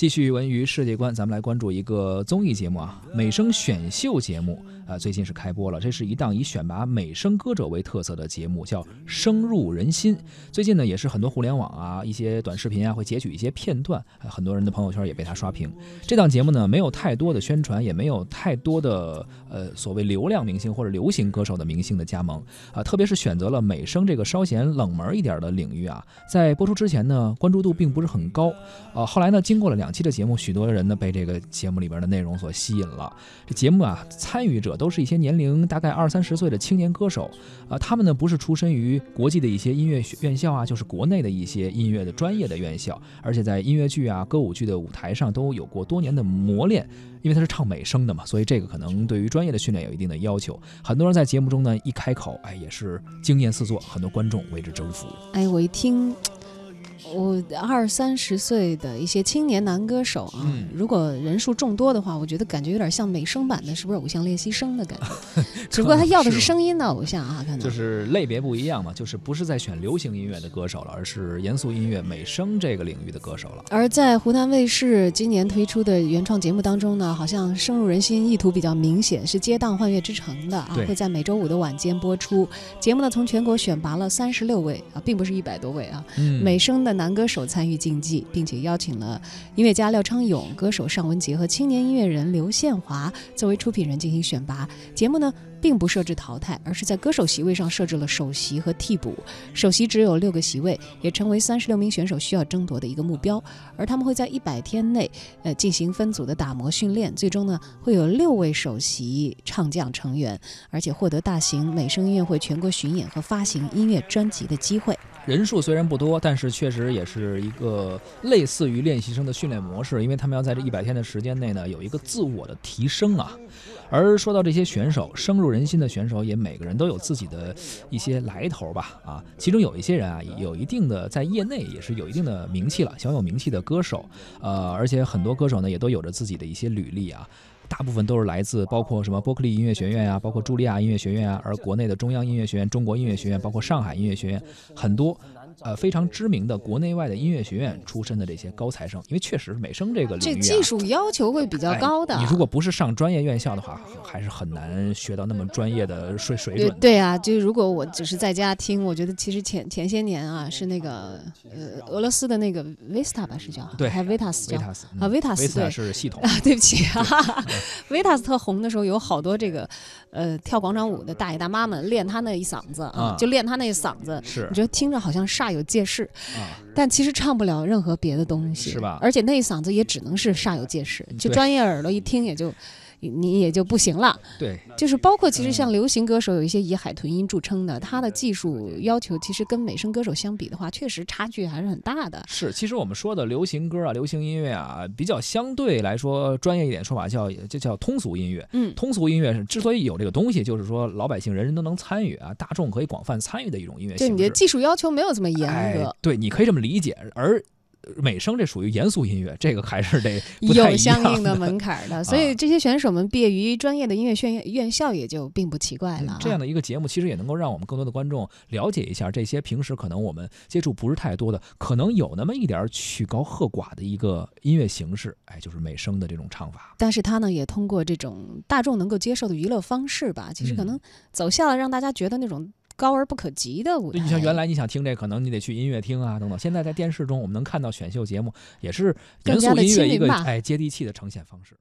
继续文娱世界观，咱们来关注一个综艺节目啊，美声选秀节目啊，最近是开播了。这是一档以选拔美声歌者为特色的节目，叫《声入人心》。最近呢，也是很多互联网啊、一些短视频啊，会截取一些片段，很多人的朋友圈也被他刷屏。这档节目呢，没有太多的宣传，也没有太多的呃所谓流量明星或者流行歌手的明星的加盟啊，特别是选择了美声这个稍显冷门一点的领域啊，在播出之前呢，关注度并不是很高啊。后来呢，经过了两期的节目，许多人呢被这个节目里边的内容所吸引了。这节目啊，参与者都是一些年龄大概二三十岁的青年歌手啊，他们呢不是出身于国际的一些音乐院校啊，就是国内的一些音乐的专业的院校，而且在音乐剧啊、歌舞剧的舞台上都有过多年的磨练。因为他是唱美声的嘛，所以这个可能对于专业的训练有一定的要求。很多人在节目中呢一开口，哎，也是惊艳四座，很多观众为之征服。哎，我一听。我二三十岁的一些青年男歌手啊，如果人数众多的话，我觉得感觉有点像美声版的，是不是偶像练习生的感觉？只不过他要的是声音的偶像啊，可能就是类别不一样嘛，就是不是在选流行音乐的歌手了，而是严肃音乐美声这个领域的歌手了。而在湖南卫视今年推出的原创节目当中呢，好像深入人心意图比较明显，是接档《幻乐之城》的啊，会在每周五的晚间播出。节目呢，从全国选拔了三十六位啊，并不是一百多位啊，嗯美声的。男歌手参与竞技，并且邀请了音乐家廖昌永、歌手尚雯婕和青年音乐人刘宪华作为出品人进行选拔。节目呢，并不设置淘汰，而是在歌手席位上设置了首席和替补。首席只有六个席位，也成为三十六名选手需要争夺的一个目标。而他们会在一百天内，呃，进行分组的打磨训练，最终呢，会有六位首席唱将成员，而且获得大型美声音乐会全国巡演和发行音乐专辑的机会。人数虽然不多，但是确实也是一个类似于练习生的训练模式，因为他们要在这一百天的时间内呢，有一个自我的提升啊。而说到这些选手，深入人心的选手，也每个人都有自己的一些来头吧啊。其中有一些人啊，有一定的在业内也是有一定的名气了，小有名气的歌手，呃，而且很多歌手呢，也都有着自己的一些履历啊。大部分都是来自包括什么伯克利音乐学院呀，包括茱莉亚音乐学院啊，而国内的中央音乐学院、中国音乐学院，包括上海音乐学院，很多。呃，非常知名的国内外的音乐学院出身的这些高材生，因为确实是美声这个领域，这技术要求会比较高的。你如果不是上专业院校的话，还是很难学到那么专业的水水准。对啊，就是如果我只是在家听，我觉得其实前前些年啊，是那个呃俄罗斯的那个 Vista 吧，是叫对，还 Vitas 叫啊 Vitas 对是系统啊，对不起啊，Vitas 特红的时候，有好多这个呃跳广场舞的大爷大妈们练他那一嗓子啊，就练他那一嗓子，是你觉得听着好像煞有介事。但其实唱不了任何别的东西，是吧？而且那一嗓子也只能是煞有介事，就专业耳朵一听也就。你也就不行了，对，就是包括其实像流行歌手有一些以海豚音著称的，他的技术要求其实跟美声歌手相比的话，确实差距还是很大的。是，其实我们说的流行歌啊、流行音乐啊，比较相对来说专业一点说法叫就叫通俗音乐。嗯，通俗音乐之所以有这个东西，就是说老百姓人人都能参与啊，大众可以广泛参与的一种音乐形式。对，你的技术要求没有这么严格。对，你可以这么理解，而。美声这属于严肃音乐，这个还是得有相应的门槛的，所以这些选手们毕业于专业的音乐学院院校也就并不奇怪了。这样的一个节目，其实也能够让我们更多的观众了解一下这些平时可能我们接触不是太多的，可能有那么一点曲高和寡的一个音乐形式，哎，就是美声的这种唱法。但是他呢，也通过这种大众能够接受的娱乐方式吧，其实可能走向了让大家觉得那种。高而不可及的舞台。你像原来你想听这，可能你得去音乐厅啊等等。现在在电视中，我们能看到选秀节目，也是严肃音乐一个哎接地气的呈现方式。